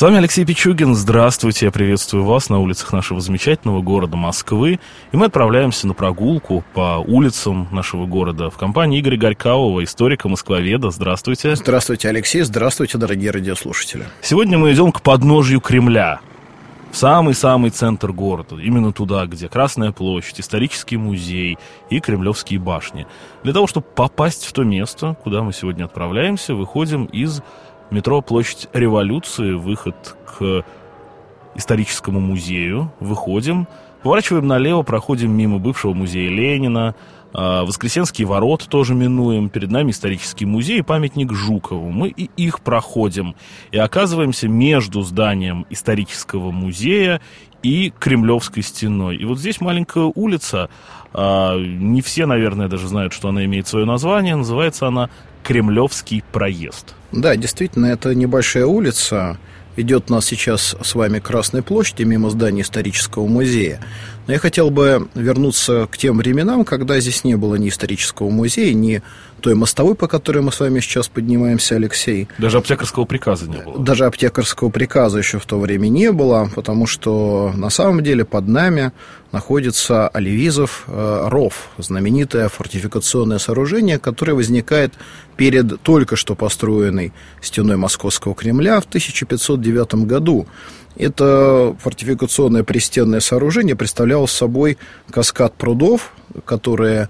С вами Алексей Пичугин. Здравствуйте, я приветствую вас на улицах нашего замечательного города Москвы. И мы отправляемся на прогулку по улицам нашего города в компании Игоря Горькавого, историка-москвоведа. Здравствуйте. Здравствуйте, Алексей. Здравствуйте, дорогие радиослушатели. Сегодня мы идем к подножью Кремля, в самый-самый центр города, именно туда, где Красная площадь, исторический музей и Кремлевские башни. Для того, чтобы попасть в то место, куда мы сегодня отправляемся, выходим из метро Площадь Революции, выход к историческому музею, выходим, поворачиваем налево, проходим мимо бывшего музея Ленина, а, Воскресенские ворота тоже минуем, перед нами исторический музей и памятник Жукову. Мы и их проходим. И оказываемся между зданием исторического музея и Кремлевской стеной. И вот здесь маленькая улица, а, не все, наверное, даже знают, что она имеет свое название, называется она Кремлевский проезд. Да, действительно, это небольшая улица. Идет у нас сейчас с вами Красной площади, мимо здания исторического музея. Но я хотел бы вернуться к тем временам, когда здесь не было ни исторического музея, ни той мостовой, по которой мы с вами сейчас поднимаемся, Алексей. Даже аптекарского приказа не было. Даже аптекарского приказа еще в то время не было, потому что на самом деле под нами находится Оливизов э, ров, знаменитое фортификационное сооружение, которое возникает перед только что построенной стеной Московского Кремля в 1509 году. Это фортификационное пристенное сооружение представляло собой каскад прудов, которые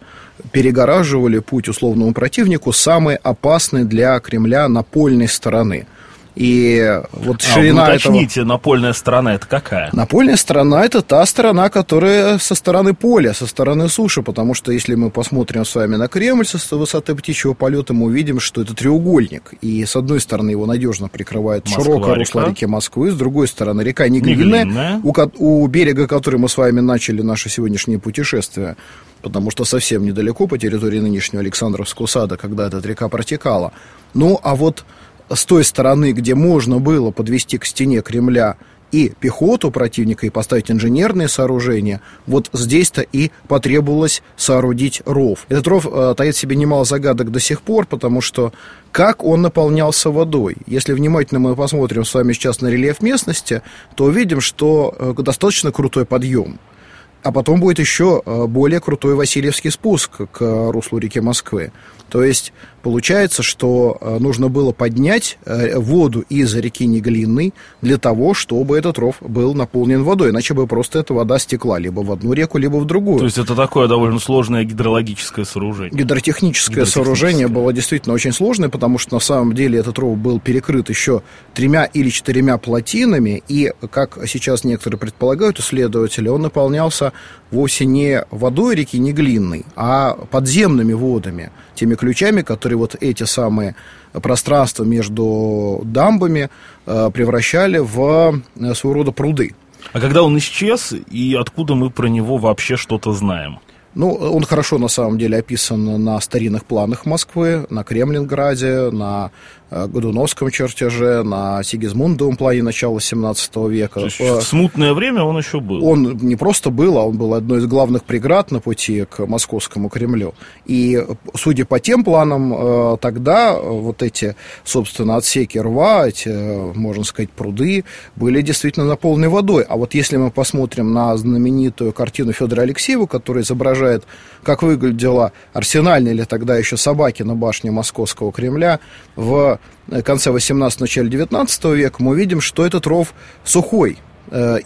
перегораживали путь условному противнику, самый опасный для Кремля напольной стороны – и вот а, ширина ну, уточните, этого... напольная сторона это какая? Напольная сторона это та сторона, которая со стороны поля, со стороны суши, потому что если мы посмотрим с вами на Кремль со высоты птичьего полета, мы увидим, что это треугольник. И с одной стороны его надежно прикрывает Москва, широкое русло реки Москвы, с другой стороны река Неглинная, у, у берега которой мы с вами начали наше сегодняшнее путешествие потому что совсем недалеко по территории нынешнего Александровского сада, когда эта река протекала. Ну, а вот с той стороны, где можно было подвести к стене Кремля и пехоту противника, и поставить инженерные сооружения, вот здесь-то и потребовалось соорудить ров. Этот ров э, таит в себе немало загадок до сих пор, потому что как он наполнялся водой? Если внимательно мы посмотрим с вами сейчас на рельеф местности, то увидим, что э, достаточно крутой подъем. А потом будет еще э, более крутой Васильевский спуск к руслу реки Москвы. То есть получается, что э, нужно было поднять э, воду из реки Неглинной для того, чтобы этот ров был наполнен водой. Иначе бы просто эта вода стекла либо в одну реку, либо в другую. То есть это такое довольно сложное гидрологическое сооружение. Гидротехническое, сооружение было действительно очень сложное, потому что на самом деле этот ров был перекрыт еще тремя или четырьмя плотинами, и, как сейчас некоторые предполагают, исследователи, он наполнялся вовсе не водой реки Неглинной, а подземными водами, теми ключами, которые вот эти самые пространства между дамбами э, превращали в э, своего рода пруды. А когда он исчез, и откуда мы про него вообще что-то знаем? Ну, он хорошо, на самом деле, описан на старинных планах Москвы, на Кремлинграде, на Годуновском чертеже, на Сигизмундовом плане начала 17 века. То есть в смутное время он еще был? Он не просто был, а он был одной из главных преград на пути к московскому Кремлю. И, судя по тем планам, э, тогда вот эти, собственно, отсеки рва, эти, можно сказать, пруды, были действительно наполнены водой. А вот если мы посмотрим на знаменитую картину Федора Алексеева, которая изображает, как выглядела арсенальная или тогда еще собаки на башне Московского Кремля в конце 18 начале 19 века, мы увидим, что этот ров сухой,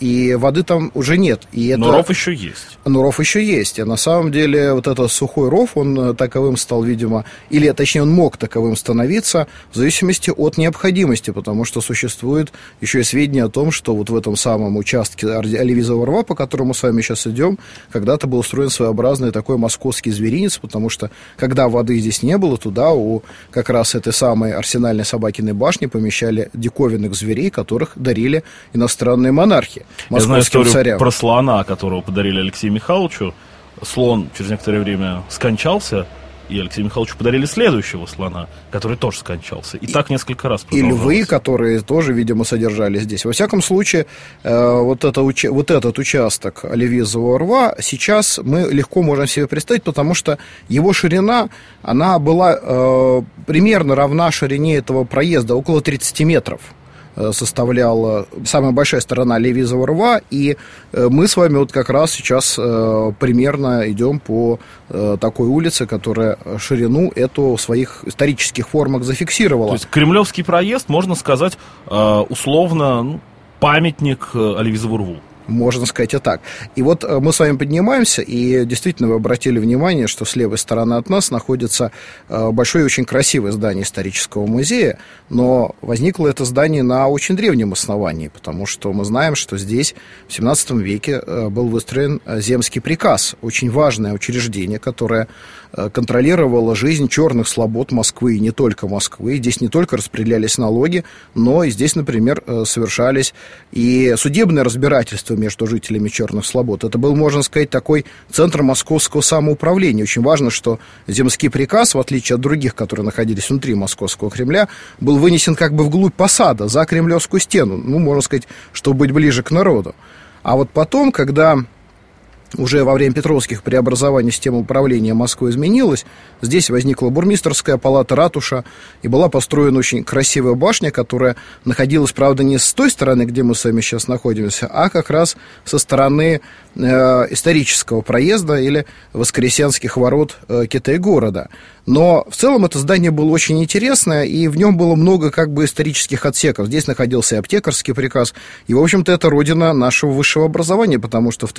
и воды там уже нет. И это... Но ров еще есть. Но ров еще есть. И на самом деле вот этот сухой ров, он э, таковым стал, видимо, или точнее он мог таковым становиться в зависимости от необходимости, потому что существует еще и сведения о том, что вот в этом самом участке Оливизового рва, по которому мы с вами сейчас идем, когда-то был устроен своеобразный такой московский зверинец, потому что когда воды здесь не было, туда у как раз этой самой арсенальной собакиной башни помещали диковинных зверей, которых дарили иностранные монархи монархи, Я знаю историю царям. про слона, которого подарили Алексею Михайловичу. Слон через некоторое время скончался, и Алексею Михайловичу подарили следующего слона, который тоже скончался. И, и так несколько раз И львы, которые тоже, видимо, содержались здесь. Во всяком случае, э, вот, это, вот этот участок Оливизового рва сейчас мы легко можем себе представить, потому что его ширина, она была э, примерно равна ширине этого проезда, около 30 метров. Э, составляла самая большая сторона Левизового рва, и э, мы с вами вот как раз сейчас э, примерно идем по такой улице, которая ширину эту в своих исторических формах зафиксировала. То есть Кремлевский проезд, можно сказать, условно ну, памятник Оливизову рву. Можно сказать и так. И вот э, мы с вами поднимаемся, и действительно вы обратили внимание, что с левой стороны от нас находится э, большое и очень красивое здание исторического музея, но возникло это здание на очень древнем основании, потому что мы знаем, что здесь в 17 веке э, был выстроен земский приказ, очень важное учреждение, которое контролировало жизнь черных слобод Москвы, и не только Москвы. Здесь не только распределялись налоги, но и здесь, например, совершались и судебное разбирательство между жителями Черных Слобод. Это был, можно сказать, такой центр московского самоуправления. Очень важно, что земский приказ, в отличие от других, которые находились внутри московского Кремля, был вынесен как бы вглубь посада, за Кремлевскую стену. Ну, можно сказать, чтобы быть ближе к народу. А вот потом, когда уже во время Петровских преобразований система управления Москвой изменилась. Здесь возникла бурмистерская палата, ратуша, и была построена очень красивая башня, которая находилась, правда, не с той стороны, где мы с вами сейчас находимся, а как раз со стороны э, исторического проезда или Воскресенских ворот э, Китай-города. Но в целом это здание было очень интересное, и в нем было много как бы исторических отсеков. Здесь находился и аптекарский приказ, и, в общем-то, это родина нашего высшего образования, потому что в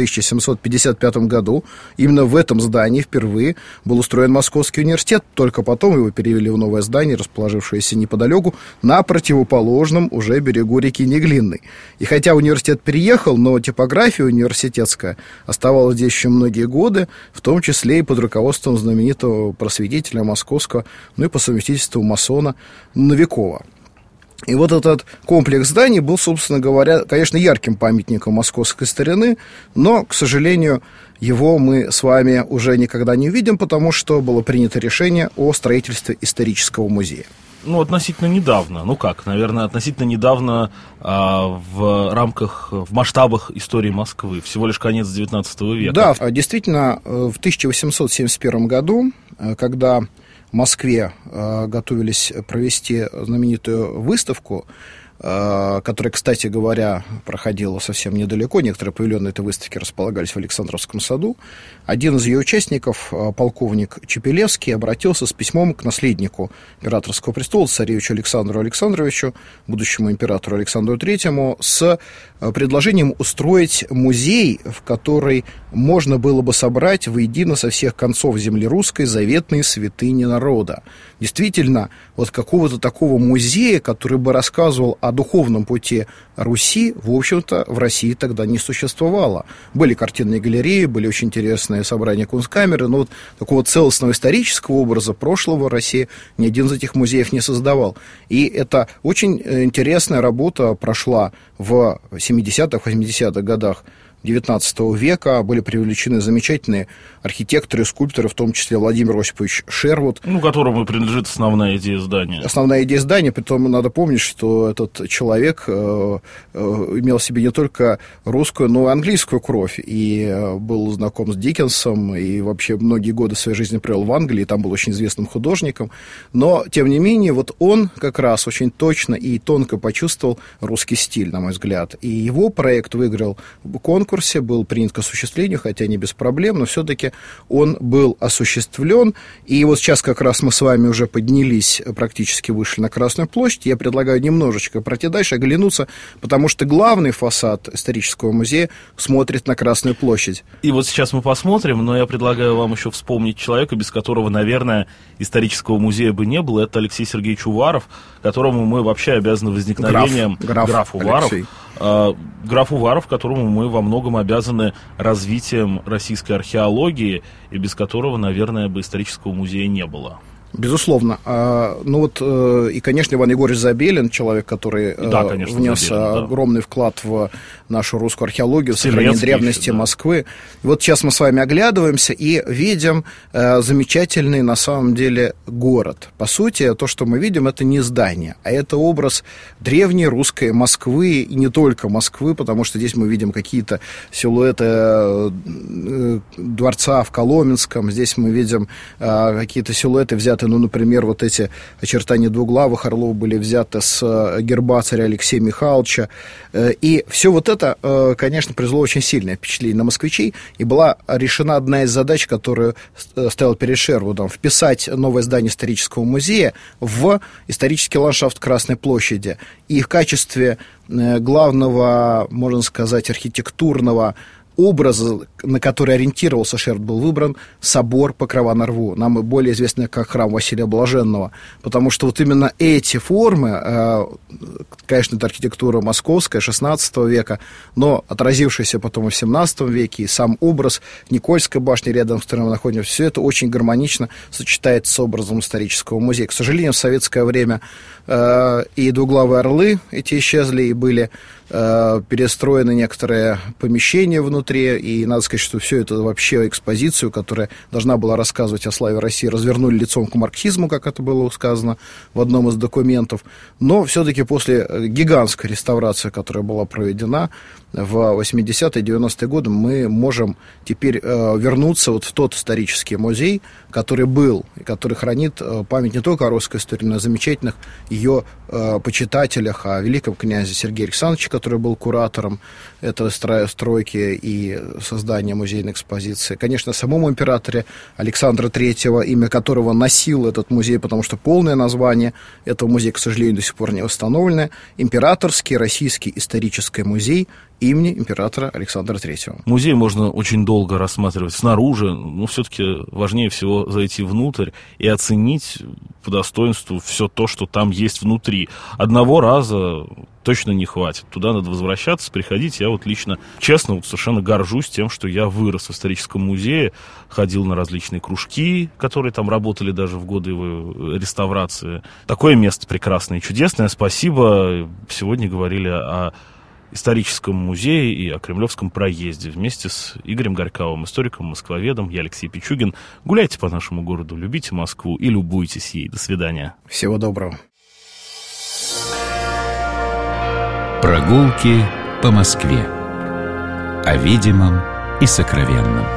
1755 году именно в этом здании впервые был устроен Московский университет, только потом его перевели в новое здание, расположившееся неподалеку, на противоположном уже берегу реки Неглинной. И хотя университет переехал, но типография университетская оставалась здесь еще многие годы, в том числе и под руководством знаменитого просветителя московского, ну и по совместительству масона Новикова. И вот этот комплекс зданий был, собственно говоря, конечно, ярким памятником московской старины, но, к сожалению, его мы с вами уже никогда не увидим, потому что было принято решение о строительстве исторического музея. Ну, относительно недавно. Ну как, наверное, относительно недавно а, в рамках, в масштабах истории Москвы. Всего лишь конец XIX века. Да, действительно, э, в 1871 году, э, когда Москве э, готовились провести знаменитую выставку, которая, кстати говоря, проходила совсем недалеко. Некоторые павильоны этой выставки располагались в Александровском саду. Один из ее участников, э, полковник Чепелевский, обратился с письмом к наследнику императорского престола, царевичу Александру Александровичу, будущему императору Александру Третьему, с э, предложением устроить музей, в который можно было бы собрать воедино со всех концов земли русской заветные святыни народа. Действительно, вот какого-то такого музея, который бы рассказывал о духовном пути Руси, в общем-то, в России тогда не существовало. Были картинные галереи, были очень интересные собрания кунсткамеры, но вот такого целостного исторического образа прошлого России ни один из этих музеев не создавал. И это очень э, интересная работа прошла в 70-х, 80-х годах XIX века были привлечены замечательные архитекторы, скульпторы, в том числе Владимир Осипович Шервуд. Ну, которому принадлежит основная идея здания. Основная идея здания, притом надо помнить, что этот человек э, э, имел в себе не только русскую, но и английскую кровь, и э, был знаком с Диккенсом, и вообще многие годы своей жизни провел в Англии, там был очень известным художником, но, тем не менее, вот он как раз очень точно и тонко почувствовал русский стиль, на мой взгляд, и его проект выиграл конкурс, конкурсе, был принят к осуществлению, хотя не без проблем, но все-таки он был осуществлен. И вот сейчас как раз мы с вами уже поднялись, практически вышли на Красную площадь. Я предлагаю немножечко пройти дальше, оглянуться, потому что главный фасад исторического музея смотрит на Красную площадь. И вот сейчас мы посмотрим, но я предлагаю вам еще вспомнить человека, без которого, наверное, исторического музея бы не было. Это Алексей Сергеевич Уваров, которому мы вообще обязаны возникновением... Граф, граф, граф Уваров. Алексей. А, граф Уваров, которому мы во многом обязаны развитием российской археологии, и без которого, наверное, бы исторического музея не было. Безусловно. А, ну вот, э, и, конечно, Иван Егорович Забелин, человек, который э, да, конечно, внес Забелин, да. огромный вклад в нашу русскую археологию, в сохранение древности да. Москвы. И вот сейчас мы с вами оглядываемся и видим э, замечательный, на самом деле, город. По сути, то, что мы видим, это не здание, а это образ древней русской Москвы, и не только Москвы, потому что здесь мы видим какие-то силуэты дворца в Коломенском, здесь мы видим какие-то силуэты, взятые взяты, ну, например, вот эти очертания двуглавых орлов были взяты с э, герба царя Алексея Михайловича. Э, и все вот это, э, конечно, произвело очень сильное впечатление на москвичей, и была решена одна из задач, которую ставил перед Шервудом, вписать новое здание исторического музея в исторический ландшафт Красной площади. И в качестве главного, можно сказать, архитектурного образа, на который ориентировался Шерд, был выбран собор Покрова на Рву, нам более известный как храм Василия Блаженного, потому что вот именно эти формы, э, конечно, это архитектура московская, 16 века, но отразившаяся потом и в 17 веке, и сам образ Никольской башни, рядом с которой мы находимся, все это очень гармонично сочетается с образом исторического музея. К сожалению, в советское время э, и двуглавые орлы эти исчезли, и были э, перестроены некоторые помещения внутри, и надо сказать, что все это вообще экспозицию, которая должна была рассказывать о славе России, развернули лицом к марксизму, как это было сказано в одном из документов. Но все-таки после гигантской реставрации, которая была проведена в 80-е, 90-е годы, мы можем теперь э, вернуться вот в тот исторический музей, который был, и который хранит э, память не только о русской истории, но и о замечательных ее э, почитателях, о великом князе Сергея Александровича, который был куратором этой стройки и создания музейной экспозиции. Конечно, самому императоре Александра III, имя которого носил этот музей, потому что полное название этого музея, к сожалению, до сих пор не восстановлено. Императорский Российский исторический музей имени императора Александра III. Музей можно очень долго рассматривать снаружи, но все-таки важнее всего зайти внутрь и оценить по достоинству все то, что там есть внутри. Одного раза точно не хватит. Туда надо возвращаться, приходить. Я вот лично, честно, вот совершенно горжусь тем, что я вырос в историческом музее, ходил на различные кружки, которые там работали даже в годы его реставрации. Такое место прекрасное и чудесное. Спасибо. Сегодня говорили о историческом музее и о Кремлевском проезде вместе с Игорем Горьковым, историком, москвоведом. Я Алексей Пичугин. Гуляйте по нашему городу, любите Москву и любуйтесь ей. До свидания. Всего доброго. Прогулки по Москве. О видимом и сокровенном.